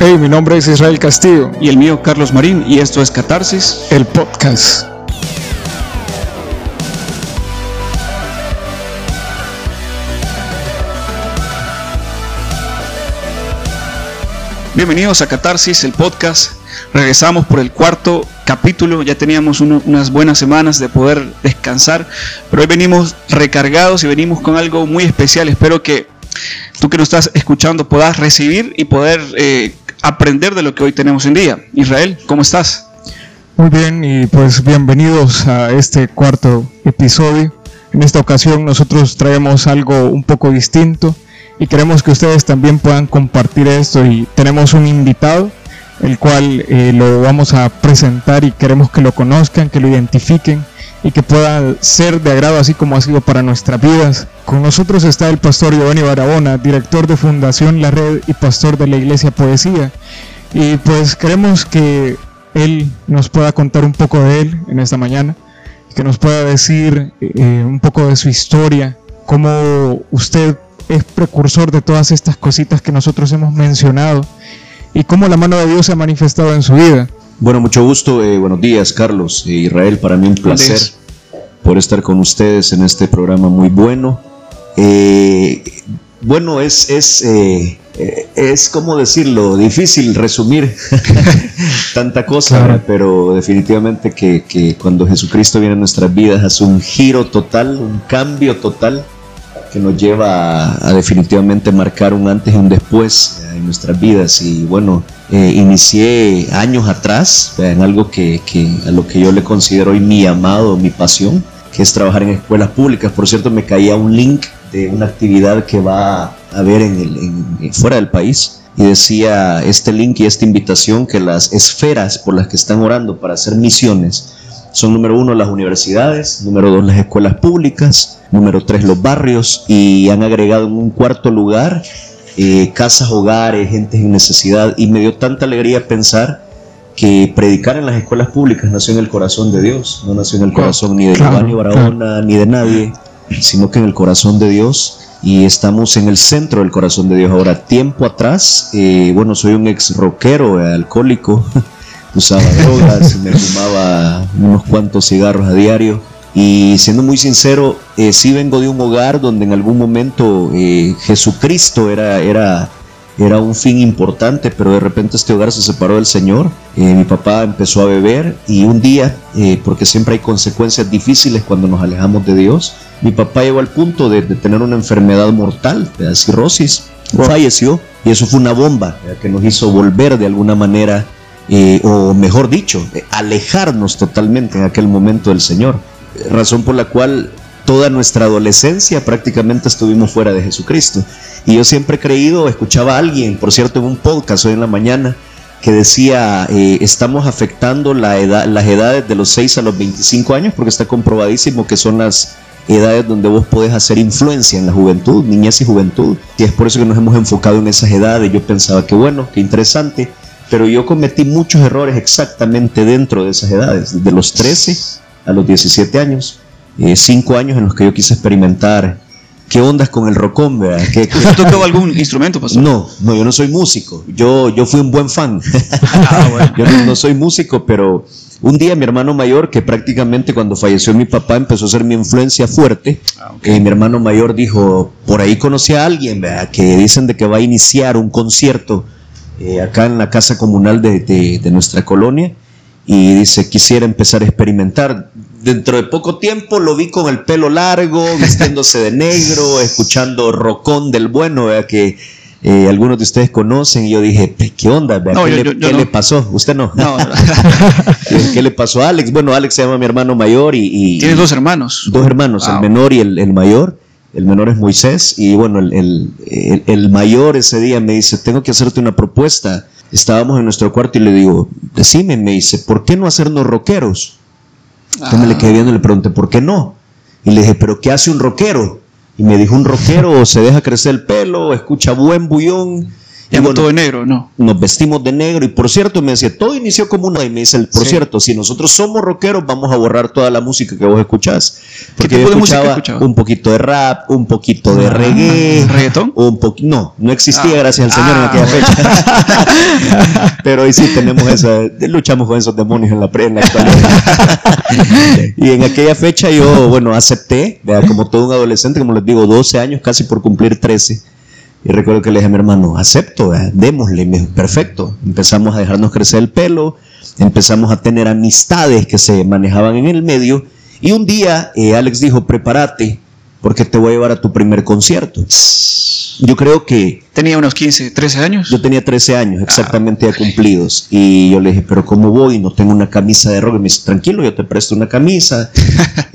Hey, mi nombre es Israel Castillo. Y el mío, Carlos Marín, y esto es Catarsis, el podcast. Bienvenidos a Catarsis, el podcast. Regresamos por el cuarto capítulo. Ya teníamos unas buenas semanas de poder descansar, pero hoy venimos recargados y venimos con algo muy especial. Espero que tú que nos estás escuchando puedas recibir y poder eh, aprender de lo que hoy tenemos en día. Israel, ¿cómo estás? Muy bien y pues bienvenidos a este cuarto episodio. En esta ocasión nosotros traemos algo un poco distinto y queremos que ustedes también puedan compartir esto y tenemos un invitado el cual eh, lo vamos a presentar y queremos que lo conozcan, que lo identifiquen y que pueda ser de agrado así como ha sido para nuestras vidas. Con nosotros está el pastor Giovanni Barahona, director de Fundación La Red y pastor de la Iglesia Poesía. Y pues queremos que él nos pueda contar un poco de él en esta mañana, que nos pueda decir eh, un poco de su historia, cómo usted es precursor de todas estas cositas que nosotros hemos mencionado y cómo la mano de Dios se ha manifestado en su vida. Bueno, mucho gusto. Eh, buenos días, Carlos. Eh, Israel, para mí un placer por estar con ustedes en este programa muy bueno. Eh, bueno, es, es, es como decirlo, difícil resumir tanta cosa, pero definitivamente que, que cuando Jesucristo viene a nuestras vidas hace un giro total, un cambio total que nos lleva a, definitivamente marcar un antes y un después eh, en nuestras vidas. Y bueno, eh, inicié años atrás en algo que, a lo que yo le considero hoy mi amado, mi pasión, que es trabajar en escuelas públicas. Por cierto, me caía un link de una actividad que va a haber en el, fuera del país y decía este link y esta invitación que las esferas por las que están orando para hacer misiones son número uno las universidades, número dos las escuelas públicas, número tres los barrios y han agregado en un cuarto lugar eh, casas, hogares, gente en necesidad. Y me dio tanta alegría pensar que predicar en las escuelas públicas nació en el corazón de Dios, no nació en el corazón ni de Giovanni Barahona ni de nadie, sino que en el corazón de Dios. Y estamos en el centro del corazón de Dios. Ahora, tiempo atrás, eh, bueno, soy un ex rockero, alcohólico, usaba drogas, me fumaba unos cuantos cigarros a diario. Y siendo muy sincero, eh, sí vengo de un hogar donde en algún momento eh, Jesucristo era, era, era un fin importante, pero de repente este hogar se separó del Señor. Eh, mi papá empezó a beber y un día, porque siempre hay consecuencias difíciles cuando nos alejamos de Dios, mi papá llegó al punto de, tener una enfermedad mortal, de cirrosis, falleció y eso fue una bomba que nos hizo volver de alguna manera o mejor dicho, alejarnos totalmente en aquel momento del Señor, razón por la cual toda nuestra adolescencia prácticamente estuvimos fuera de Jesucristo. Y yo siempre he creído, escuchaba a alguien, por cierto, en un podcast hoy en la mañana, que decía, eh, estamos afectando las edades de los 6 a los 25 años, porque está comprobadísimo que son las edades donde vos podés hacer influencia en la juventud, niñez y juventud. Y es por eso que nos hemos enfocado en esas edades. Yo pensaba que bueno, que interesante pero yo cometí muchos errores exactamente dentro de esas edades, de los 13 a los 17 años, eh, cinco años en los que yo quise experimentar qué ondas con el rocón, ¿verdad? ¿Qué, tocado algún instrumento, pastor? No, no, yo no soy músico, yo, yo fui un buen fan. Ah, yo no, soy músico, pero un día mi hermano mayor, que prácticamente cuando falleció mi papá empezó a ser mi influencia fuerte, ah, eh, mi hermano mayor dijo, por ahí conocí a alguien, ¿verdad? Que dicen de que va a iniciar un concierto eh, acá en la casa comunal de, nuestra colonia y dice, quisiera empezar a experimentar. Dentro de poco tiempo lo vi con el pelo largo, vistiéndose de negro, escuchando rocón del bueno, que eh, algunos de ustedes conocen, y yo dije, ¿qué onda? ¿Qué, le, pasó? ¿Usted no? ¿Qué le pasó a Alex? Bueno, Alex se llama mi hermano mayor y... y dos hermanos? Dos hermanos, el menor y el, el mayor el menor es Moisés, y bueno, el, mayor ese día me dice, tengo que hacerte una propuesta. Estábamos en nuestro cuarto y le digo, decime, me dice, ¿por qué no hacernos rockeros? Yo me le quedé viendo y le pregunté, ¿por qué no? Y le dije, ¿pero qué hace un rockero? Y me dijo, un rockero se deja crecer el pelo, escucha buen bullón Y bueno, todo de negro, ¿no? Nos vestimos de negro y por cierto me decía, todo inició como una y me dice, por cierto, si nosotros somos rockeros vamos a borrar toda la música que vos escuchás. Porque yo escuchaba un poquito de rap, un poquito de ah, reggae. ¿Reggaetón? Un no, no existía, ah. gracias al Señor en aquella ah. fecha. Pero hoy sí tenemos esa, luchamos con esos demonios en la, en la actualidad. y en aquella fecha yo, bueno, acepté, como todo un adolescente, como les digo, 12 años, casi por cumplir 13 y recuerdo que le dije a mi hermano, acepto, démosle, perfecto. Empezamos a dejarnos crecer el pelo, empezamos a tener amistades que se manejaban en el medio. Y un día eh, Alex dijo, prepárate, porque te voy a llevar a tu primer concierto. Yo creo que... Tenía unos 15, 13 años. Yo tenía 13 años, ah, exactamente ya cumplidos. Y yo le dije, pero ¿cómo voy? No tengo una camisa de rock. Y me dice, tranquilo, yo te presto una camisa.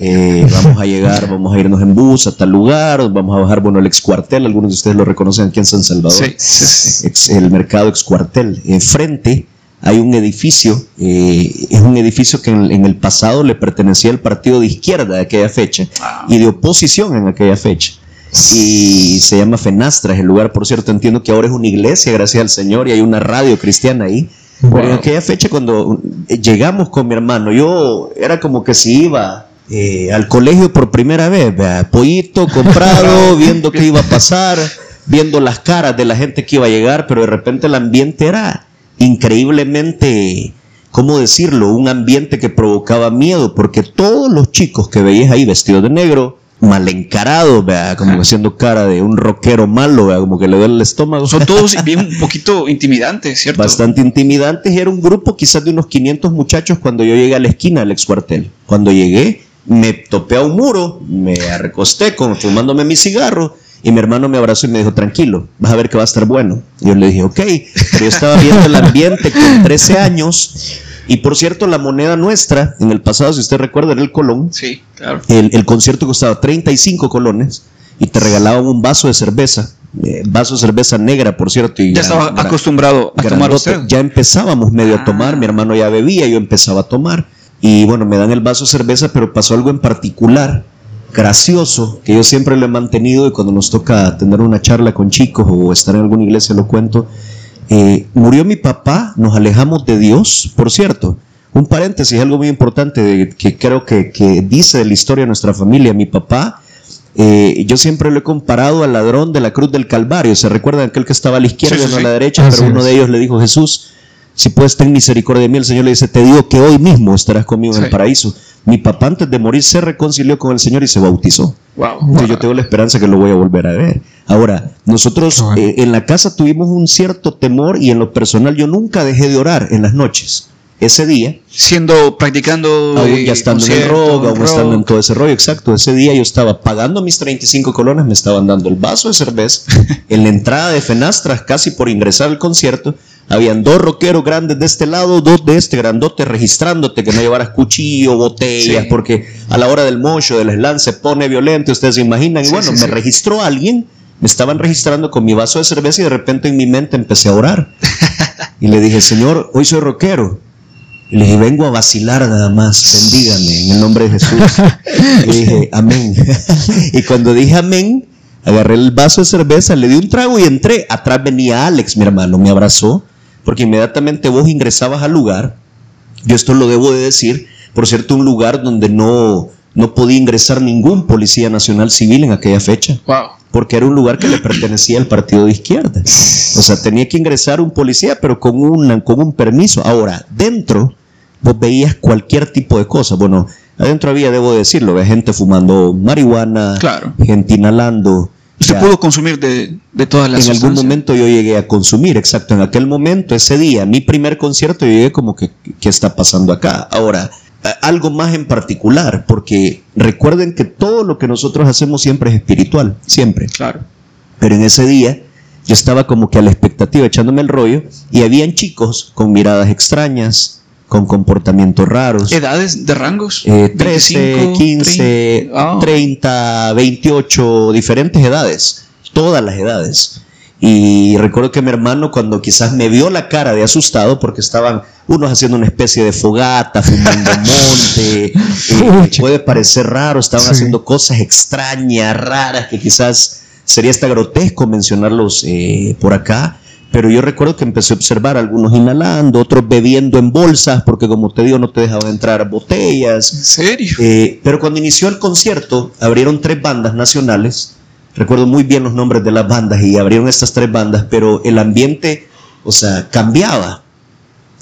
Eh, vamos a llegar, vamos a irnos en bus a tal lugar. Vamos a bajar, bueno, el ex cuartel. Algunos de ustedes lo reconocen aquí en San Salvador. Sí, sí, el mercado ex cuartel. Enfrente hay un edificio, eh, es un edificio que en, el pasado le pertenecía al partido de izquierda de aquella fecha ah. y de oposición en aquella fecha y se llama Fenastra, es el lugar, por cierto, entiendo que ahora es una iglesia, gracias al Señor, y hay una radio cristiana ahí. en aquella fecha cuando llegamos con mi hermano, yo era como que si iba eh, al colegio por primera vez, pollito comprado, viendo qué iba a pasar, viendo las caras de la gente que iba a llegar, pero de repente el ambiente era increíblemente, ¿cómo decirlo? Un ambiente que provocaba miedo, porque todos los chicos que veías ahí vestidos de negro, mal encarado, como haciendo cara de un rockero malo, como que le duele el estómago. Son todos bien un poquito intimidantes, ¿cierto? Bastante intimidantes y era un grupo quizás de unos 500 muchachos cuando yo llegué a la esquina del ex cuartel. Cuando llegué, me topé a un muro, me recosté con, fumándome mi cigarro y mi hermano me abrazó y me dijo, tranquilo, vas a ver que va a estar bueno. Y yo le dije, ok, pero yo estaba viendo el ambiente con 13 años y por cierto, la moneda nuestra, en el pasado, si usted recuerda, era el colón. Sí, claro. El, concierto costaba 35 colones y te regalaban un vaso de cerveza. Eh, vaso de cerveza negra, por cierto. Y ya estaba acostumbrado a tomar usted. Ya empezábamos medio a tomar, mi ah. hermano ya bebía, yo empezaba a tomar. Y bueno, me dan el vaso de cerveza, pero pasó algo en particular, gracioso, que yo siempre lo he mantenido y cuando nos toca tener una charla con chicos o estar en alguna iglesia lo cuento eh, murió mi papá, nos alejamos de Dios, por cierto. Un paréntesis, algo muy importante que creo que, dice de la historia de nuestra familia. Mi papá, eh, yo siempre lo he comparado al ladrón de la cruz del Calvario. ¿Se recuerdan aquel que estaba a la izquierda y no a la derecha? pero uno de ellos le dijo, Jesús, si puedes tener misericordia de mí, el Señor le dice, te digo que hoy mismo estarás conmigo en el paraíso. Mi papá antes de morir se reconcilió con el Señor y se bautizó. Wow. yo tengo la esperanza que lo voy a volver a ver. Ahora, nosotros eh, en la casa tuvimos un cierto temor y en lo personal yo nunca dejé de orar en las noches. Ese día. Siendo, practicando. Aún ya estando en el rock, aún estando en todo ese rollo, exacto. Ese día yo estaba pagando mis 35 colones, me estaban dando el vaso de cerveza en la entrada de Fenastras, casi por ingresar al concierto. Habían dos rockeros grandes de este lado, dos de este grandote registrándote que no llevaras cuchillo, botellas, porque a la hora del mocho, del slam se pone violento, ustedes se imaginan. y bueno, me registró alguien, me estaban registrando con mi vaso de cerveza y de repente en mi mente empecé a orar. y le dije, Señor, hoy soy rockero. Y le dije, vengo a vacilar nada más, bendígame en el nombre de Jesús. y dije, amén. y cuando dije amén, agarré el vaso de cerveza, le di un trago y entré. Atrás venía Alex, mi hermano, me abrazó porque inmediatamente vos ingresabas al lugar, yo esto lo debo de decir, por cierto, un lugar donde no, no podía ingresar ningún policía nacional civil en aquella fecha. Porque era un lugar que le pertenecía al partido de izquierda. O sea, tenía que ingresar un policía, pero con, un con un permiso. Ahora, dentro, vos veías cualquier tipo de cosa. Bueno, adentro había, debo decirlo, había gente fumando marihuana, gente inhalando, se pudo consumir de, todas las En algún momento yo llegué a consumir, exacto. En aquel momento, ese día, mi primer concierto, yo llegué como que, ¿qué está pasando acá? Ahora, algo más en particular, porque recuerden que todo lo que nosotros hacemos siempre es espiritual, siempre. Claro. Pero en ese día yo estaba como que a la expectativa, echándome el rollo, y habían chicos con miradas extrañas, con comportamientos raros. ¿Edades de rangos? 13, 15, 30, 28, diferentes edades, todas las edades. Y recuerdo que mi hermano cuando quizás me vio la cara de asustado porque estaban unos haciendo una especie de fogata, fumando monte, eh, puede parecer raro, estaban haciendo cosas extrañas, raras, que quizás sería hasta grotesco mencionarlos eh, por acá pero yo recuerdo que empecé a observar algunos inhalando, otros bebiendo en bolsas, porque como te digo, no te dejaban entrar botellas. ¿En serio? Eh, pero cuando inició el concierto, abrieron tres bandas nacionales. Recuerdo muy bien los nombres de las bandas y abrieron estas tres bandas, pero el ambiente, o sea, cambiaba.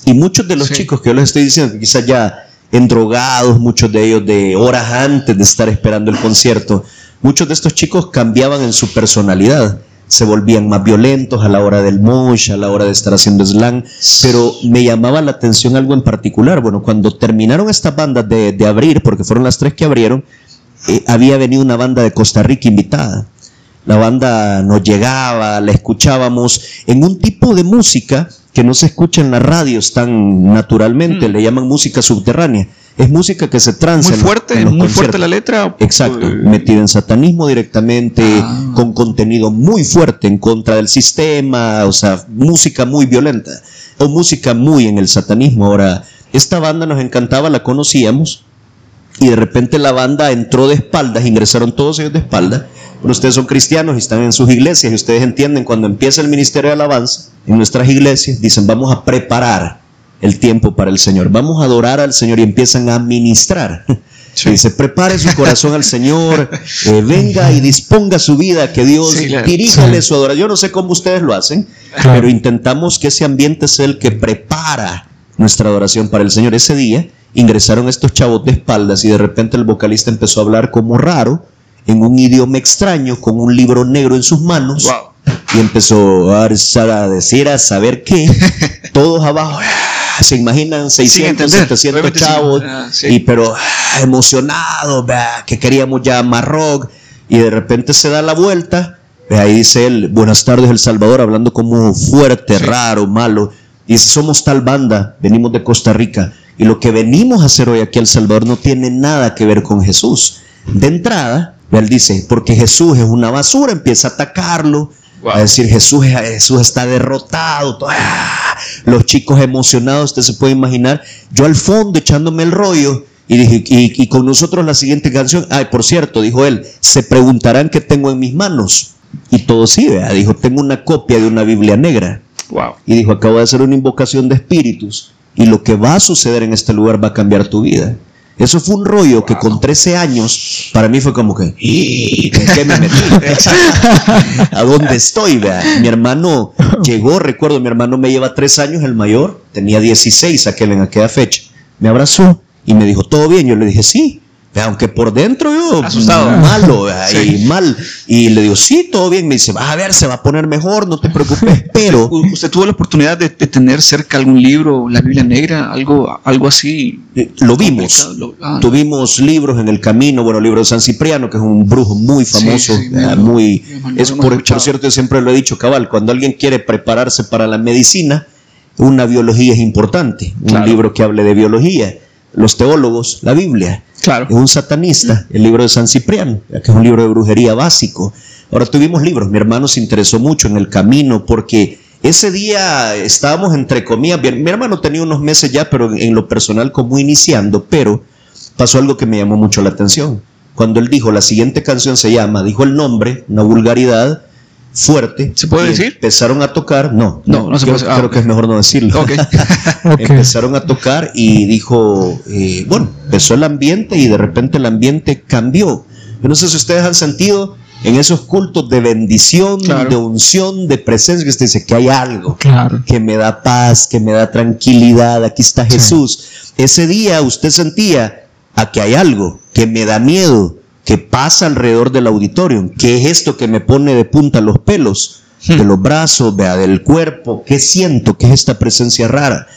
Y muchos de los Sí. chicos que yo les estoy diciendo, que quizás ya endrogados, muchos de ellos de horas antes de estar esperando el concierto, muchos de estos chicos cambiaban en su personalidad. Se volvían más violentos a la hora del mosh, a la hora de estar haciendo slang, pero me llamaba la atención algo en particular. Bueno, cuando terminaron estas bandas de, de abrir, porque fueron las tres que abrieron, eh, había venido una banda de Costa Rica invitada. La banda nos llegaba, la escuchábamos en un tipo de música que no se escucha en las radios tan naturalmente, Mm. le llaman música subterránea. Es música que se transa. Muy fuerte, en los muy fuerte conciertos. la letra. Exacto, Eh, metida en satanismo directamente, Ah. con contenido muy fuerte en contra del sistema, o sea, música muy violenta, o música muy en el satanismo. Ahora, esta banda nos encantaba, la conocíamos, y de repente la banda entró de espaldas, ingresaron todos ellos de espaldas, pero ustedes son cristianos y están en sus iglesias, y ustedes entienden, cuando empieza el ministerio de alabanza, en nuestras iglesias, dicen, vamos a preparar el tiempo para el Señor, vamos a adorar al Señor y empiezan a ministrar. Sí. Dice, prepare su corazón al Señor, eh, venga y disponga su vida, que Dios Sí, diríjale sí. su adoración. Yo no sé cómo ustedes lo hacen, Claro. pero intentamos que ese ambiente sea el que prepara nuestra adoración para el Señor. Ese día ingresaron estos chavos de espaldas y de repente el vocalista empezó a hablar como raro, en un idioma extraño, con un libro negro en sus manos. Wow. Y empezó a a decir, a saber qué. Todos abajo, ah, se imaginan 600, entender. 700 Obviamente sí. chavos, Ah, sí. y pero ah, emocionados, que queríamos ya más rock. Y de repente se da la vuelta, vea, ahí dice él, buenas tardes El Salvador, hablando como fuerte, Sí. raro, malo. Y dice, somos tal banda, venimos de Costa Rica. Y lo que venimos a hacer hoy aquí a El Salvador no tiene nada que ver con Jesús. De entrada, él dice, porque Jesús es una basura, empieza a atacarlo, Wow. a decir Jesús, es- Jesús está derrotado. ¡ah! Los chicos emocionados, usted se puede imaginar. Yo al fondo echándome el rollo y dije, y, y con nosotros la siguiente canción. Ay, por cierto, dijo él, se preguntarán qué tengo en mis manos. Y todo sí, vea, dijo, tengo una copia de una Biblia negra. Wow. Y dijo, acabo de hacer una invocación de espíritus y lo que va a suceder en este lugar va a cambiar tu vida. Eso fue un rollo que con 13 años para mí fue como que, "¿Y ¿en qué me metí? ¿A dónde estoy? vea? Mi hermano llegó, recuerdo, mi hermano me lleva 3 años, el mayor, tenía 16 aquel en aquella fecha. Me abrazó y me dijo, ¿todo bien? Yo le dije, sí. Aunque por dentro yo Asustado. malo vea, Sí. y mal. Y le digo, sí, todo bien. Me dice, vas a ver, se va a poner mejor, no te preocupes. Pero U- ¿Usted tuvo la oportunidad de, de tener cerca algún libro, la Biblia Negra, algo, algo así? Eh, lo vimos. Lo- ah, Tuvimos libros en el camino, bueno, el libro de San Cipriano, que es un brujo muy famoso, sí, eh, me- muy... es por, por cierto, yo siempre lo he dicho, cabal, cuando alguien quiere prepararse para la medicina, una biología es importante, un Claro. libro que hable de biología. Los teólogos, la Biblia, Claro. es un satanista, el libro de San Cipriano, que es un libro de brujería básico. Ahora tuvimos libros, mi hermano se interesó mucho en el camino porque ese día estábamos entre comillas, bien, mi hermano tenía unos meses ya, pero en, en lo personal como iniciando, pero pasó algo que me llamó mucho la atención. Cuando él dijo, la siguiente canción se llama, dijo el nombre, una vulgaridad fuerte. ¿Se puede decir? Empezaron a tocar, no, No, no se creo, puede- ah, creo que es mejor no decirlo. Ok. Ok. Empezaron a tocar y dijo, eh, bueno, empezó el ambiente y de repente el ambiente cambió. Yo no sé si ustedes han sentido en esos cultos de bendición, Claro. de unción, de presencia, que usted dice que hay algo Claro. que me da paz, que me da tranquilidad, aquí está Jesús. Ese día usted sentía a que hay algo que me da miedo, que pasa alrededor del auditorio. ¿Qué es esto que me pone de punta los pelos? De los brazos, vea, del cuerpo. ¿Qué siento? ¿Qué es esta presencia rara?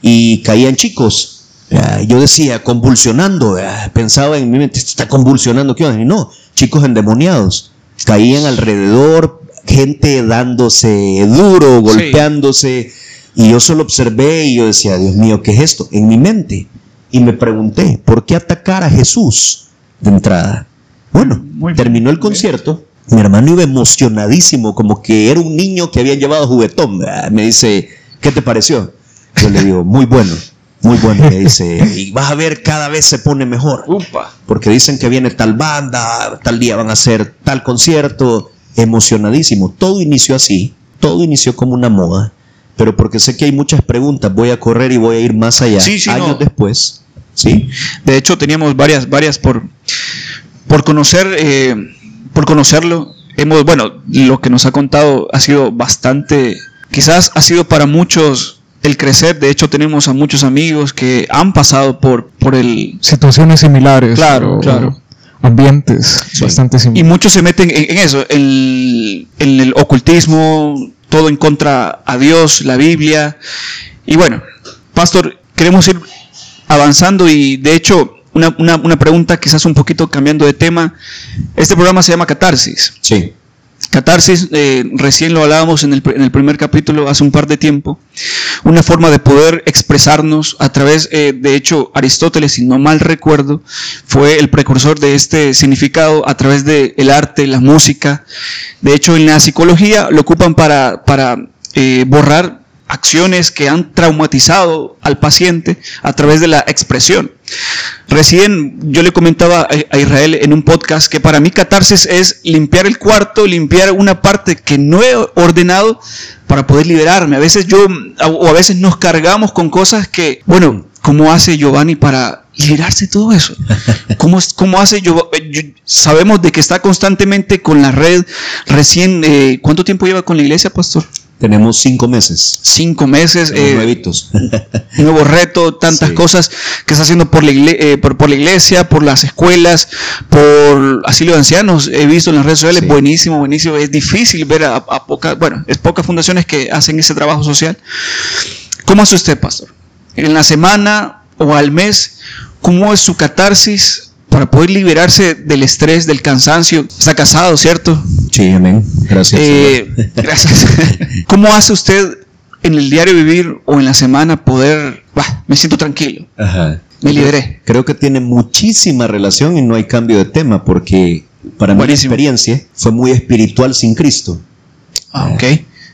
Y caían chicos. vea, Yo decía, convulsionando, vea, pensaba en mi mente, está convulsionando, ¿qué onda? Y no, chicos endemoniados. Caían alrededor, gente dándose duro, golpeándose. Y yo solo observé y yo decía, Dios mío, ¿qué es esto? En mi mente. Y me pregunté, ¿por qué atacar a Jesús de entrada? Bueno, Muy terminó el concierto. Mi hermano iba emocionadísimo, como que era un niño que habían llevado juguetón. Me dice, ¿qué te pareció? Yo le digo, muy bueno, muy bueno. Me dice, y vas a ver, cada vez se pone mejor Upa. porque dicen que viene tal banda, tal día van a hacer tal concierto, emocionadísimo. Todo inició así, todo inició como una moda, pero porque sé que hay muchas preguntas, voy a correr y voy a ir más allá. años después, sí. De hecho, teníamos varias, varias por, por conocer, eh, por conocerlo. Hemos, bueno, lo que nos ha contado ha sido bastante, quizás ha sido para muchos el crecer. De hecho, tenemos a muchos amigos que han pasado por, por el... Situaciones similares. Claro, claro. Ambientes bastante similares. Y muchos se meten en, eso, en, el ocultismo, todo en contra a Dios, la Biblia. Y bueno, Pastor, queremos ir avanzando y de hecho una, una, pregunta quizás un poquito cambiando de tema. Este programa se llama Catarsis. Sí. Catarsis, eh, recién lo hablábamos en el, en el, primer capítulo hace un par de tiempo, una forma de poder expresarnos a través, eh, de hecho, Aristóteles, si no mal recuerdo, fue el precursor de este significado a través del el arte, la música. De hecho, en la psicología lo ocupan para, para eh, borrar acciones que han traumatizado al paciente a través de la expresión. Recién yo le comentaba a Israel en un podcast que para mí catarsis es limpiar el cuarto, limpiar una parte que no he ordenado para poder liberarme. A veces yo, o a veces nos cargamos con cosas que, bueno, ¿cómo hace Giovanni para liberarse de todo eso? ¿Cómo, cómo hace Giovanni? Sabemos de que está constantemente con la red. Recién, eh, ¿cuánto tiempo lleva con la iglesia, pastor? Tenemos cinco meses. Cinco meses. Eh, nuevitos. nuevo reto, tantas cosas que está haciendo por la, eh, por, la, iglesia, por las escuelas, por asilo de ancianos. He visto en las redes sociales, buenísimo, buenísimo. Es difícil ver a, pocas, bueno, es pocas fundaciones que hacen ese trabajo social. ¿Cómo hace usted, pastor? En la semana o al mes, ¿cómo es su catarsis para poder liberarse del estrés, del cansancio. Está casado, ¿cierto? Sí, amén. Gracias. Eh, gracias. ¿Cómo hace usted en el diario vivir o en la semana poder, bah, me siento tranquilo? Ajá. Me liberé. Creo que tiene muchísima relación y no hay cambio de tema porque para la experiencia fue muy espiritual sin Cristo. Ah, ok.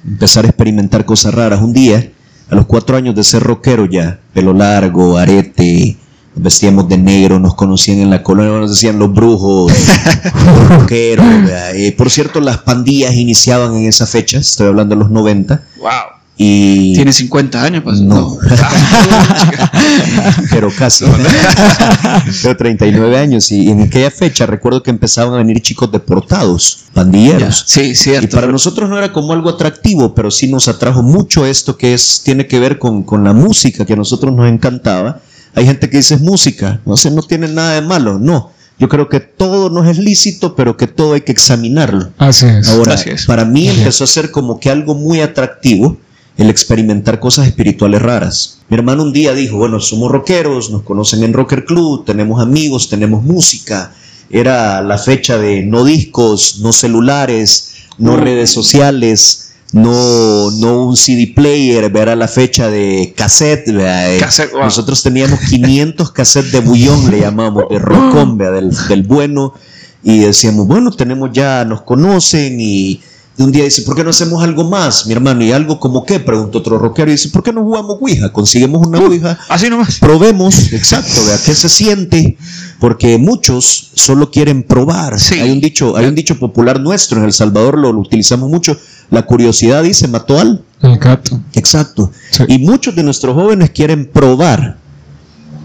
empezar a experimentar cosas raras. Un día, a los cuatro años de ser rockero ya, pelo largo, arete, vestíamos de negro, nos conocían en la colonia, nos decían los brujos, los roqueros. por cierto, las pandillas iniciaban en esa fecha, estoy hablando de los 90. ¡Wow! Y... Tiene 50 años, pues. No. Pero casi. Pero 39 años. Y en aquella fecha recuerdo que empezaban a venir chicos deportados, pandilleros. Sí, cierto. Y para nosotros no era como algo atractivo, pero sí nos atrajo mucho esto que es, tiene que ver con, con la música que a nosotros nos encantaba hay gente que dice es música, no sé, no tiene nada de malo, no. Yo creo que todo no es lícito, pero que todo hay que examinarlo. Así es. Ahora, para mí empezó a ser como que algo muy atractivo el experimentar cosas espirituales raras. Mi hermano un día dijo, bueno, somos rockeros, nos conocen en Rocker Club, tenemos amigos, tenemos música. Era la fecha de no discos, no celulares, no redes sociales, no, no un CD player, era la fecha de cassette. Eh, nosotros teníamos 500 cassettes de bullón, le llamamos, de rocón, del, del bueno, y decíamos, bueno, tenemos ya, nos conocen y un día dice, ¿por qué no hacemos algo más, mi hermano? ¿Y algo como qué? Preguntó otro rockero y dice, ¿por qué no jugamos Ouija? Conseguimos una Ouija. Así nomás. Probemos, exacto, vea qué se siente. Porque muchos solo quieren probar. Hay un dicho, hay un dicho popular nuestro en El Salvador, lo, utilizamos mucho. La curiosidad dice, mató al. Exacto. Exacto. Y muchos de nuestros jóvenes quieren probar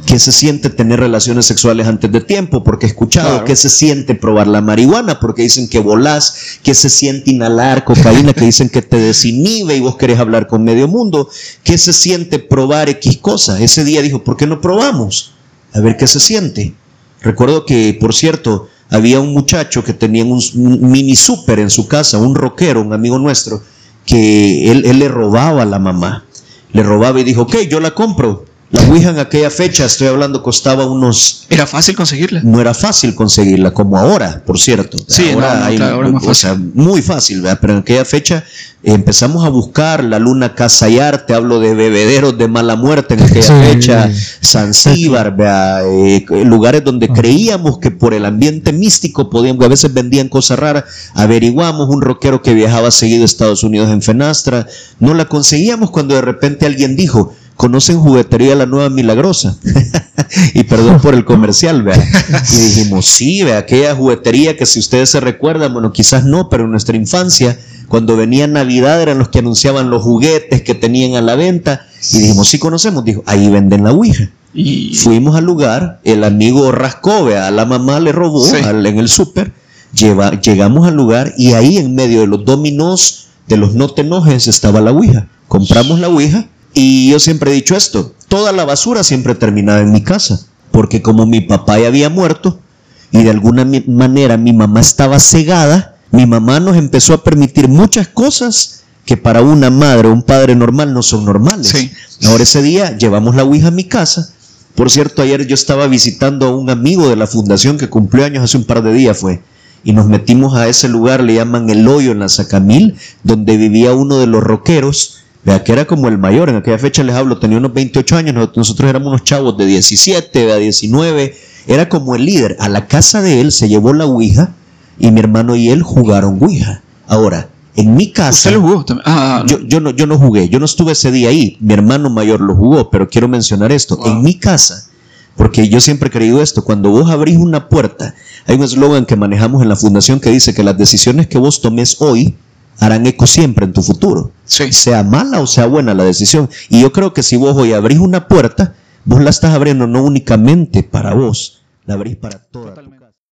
qué se siente tener relaciones sexuales antes de tiempo, porque he escuchado qué se siente probar la marihuana, porque dicen que volás, qué se siente inhalar cocaína, que dicen que te desinhibe y vos querés hablar con medio mundo, qué se siente probar X cosa. Ese día dijo, ¿por qué no probamos? A ver qué se siente. Recuerdo que, por cierto, había un muchacho que tenía un mini súper en su casa, un rockero, un amigo nuestro, que él, le robaba a la mamá. Le robaba y dijo, ok, yo la compro. La Ouija en aquella fecha, estoy hablando, costaba unos... ¿Era fácil conseguirla? No era fácil conseguirla, como ahora, por cierto. Sí, ahora, hay, O sea, muy fácil, ¿verdad? pero en aquella fecha empezamos a buscar la Luna Casa y Arte, hablo de bebederos de mala muerte en aquella fecha, Zanzíbar, eh, lugares donde ah. creíamos que por el ambiente místico podíamos, a veces vendían cosas raras, averiguamos un rockero que viajaba seguido a Estados Unidos en Fenastra, no la conseguíamos cuando de repente alguien dijo, conocen juguetería La Nueva Milagrosa. y perdón por el comercial, vea. Y dijimos, sí, vea, aquella juguetería que si ustedes se recuerdan, bueno, quizás no, pero en nuestra infancia, Cuando venía Navidad eran los que anunciaban los juguetes que tenían a la venta. Y dijimos, sí conocemos. Dijo, ahí venden la Ouija. Y... Fuimos al lugar, el amigo Rascove, a la mamá le robó en el súper. llegamos al lugar y ahí en medio de los dominos, de los no te enojes, estaba la Ouija. Compramos la Ouija y yo siempre he dicho esto, toda la basura siempre terminaba en mi casa, porque como mi papá ya había muerto y de alguna manera mi mamá estaba cegada, mi mamá nos empezó a permitir muchas cosas que para una madre o un padre normal no son normales. Ahora ese día llevamos la Ouija a mi casa. Por cierto, ayer yo estaba visitando a un amigo de la fundación que cumplió años hace un par de días fue. Y nos metimos a ese lugar, le llaman El Hoyo en la Sacamil, donde vivía uno de los roqueros Vea que era como el mayor, en aquella fecha les hablo, tenía unos 28 años, nosotros éramos unos chavos de 17, de 19, era como el líder. A la casa de él se llevó la Ouija y mi hermano y él jugaron Ouija. Ahora, en mi casa. ¿Usted lo jugó también? Ah, yo, yo, no, yo no jugué, yo no estuve ese día ahí. Mi hermano mayor lo jugó, pero quiero mencionar esto. En mi casa, porque yo siempre he creído esto, cuando vos abrís una puerta, hay un eslogan que manejamos en la fundación que dice que las decisiones que vos tomes hoy harán eco siempre en tu futuro. Sea mala o sea buena la decisión. Y yo creo que si vos hoy abrís una puerta, vos la estás abriendo no únicamente para vos, la abrís para toda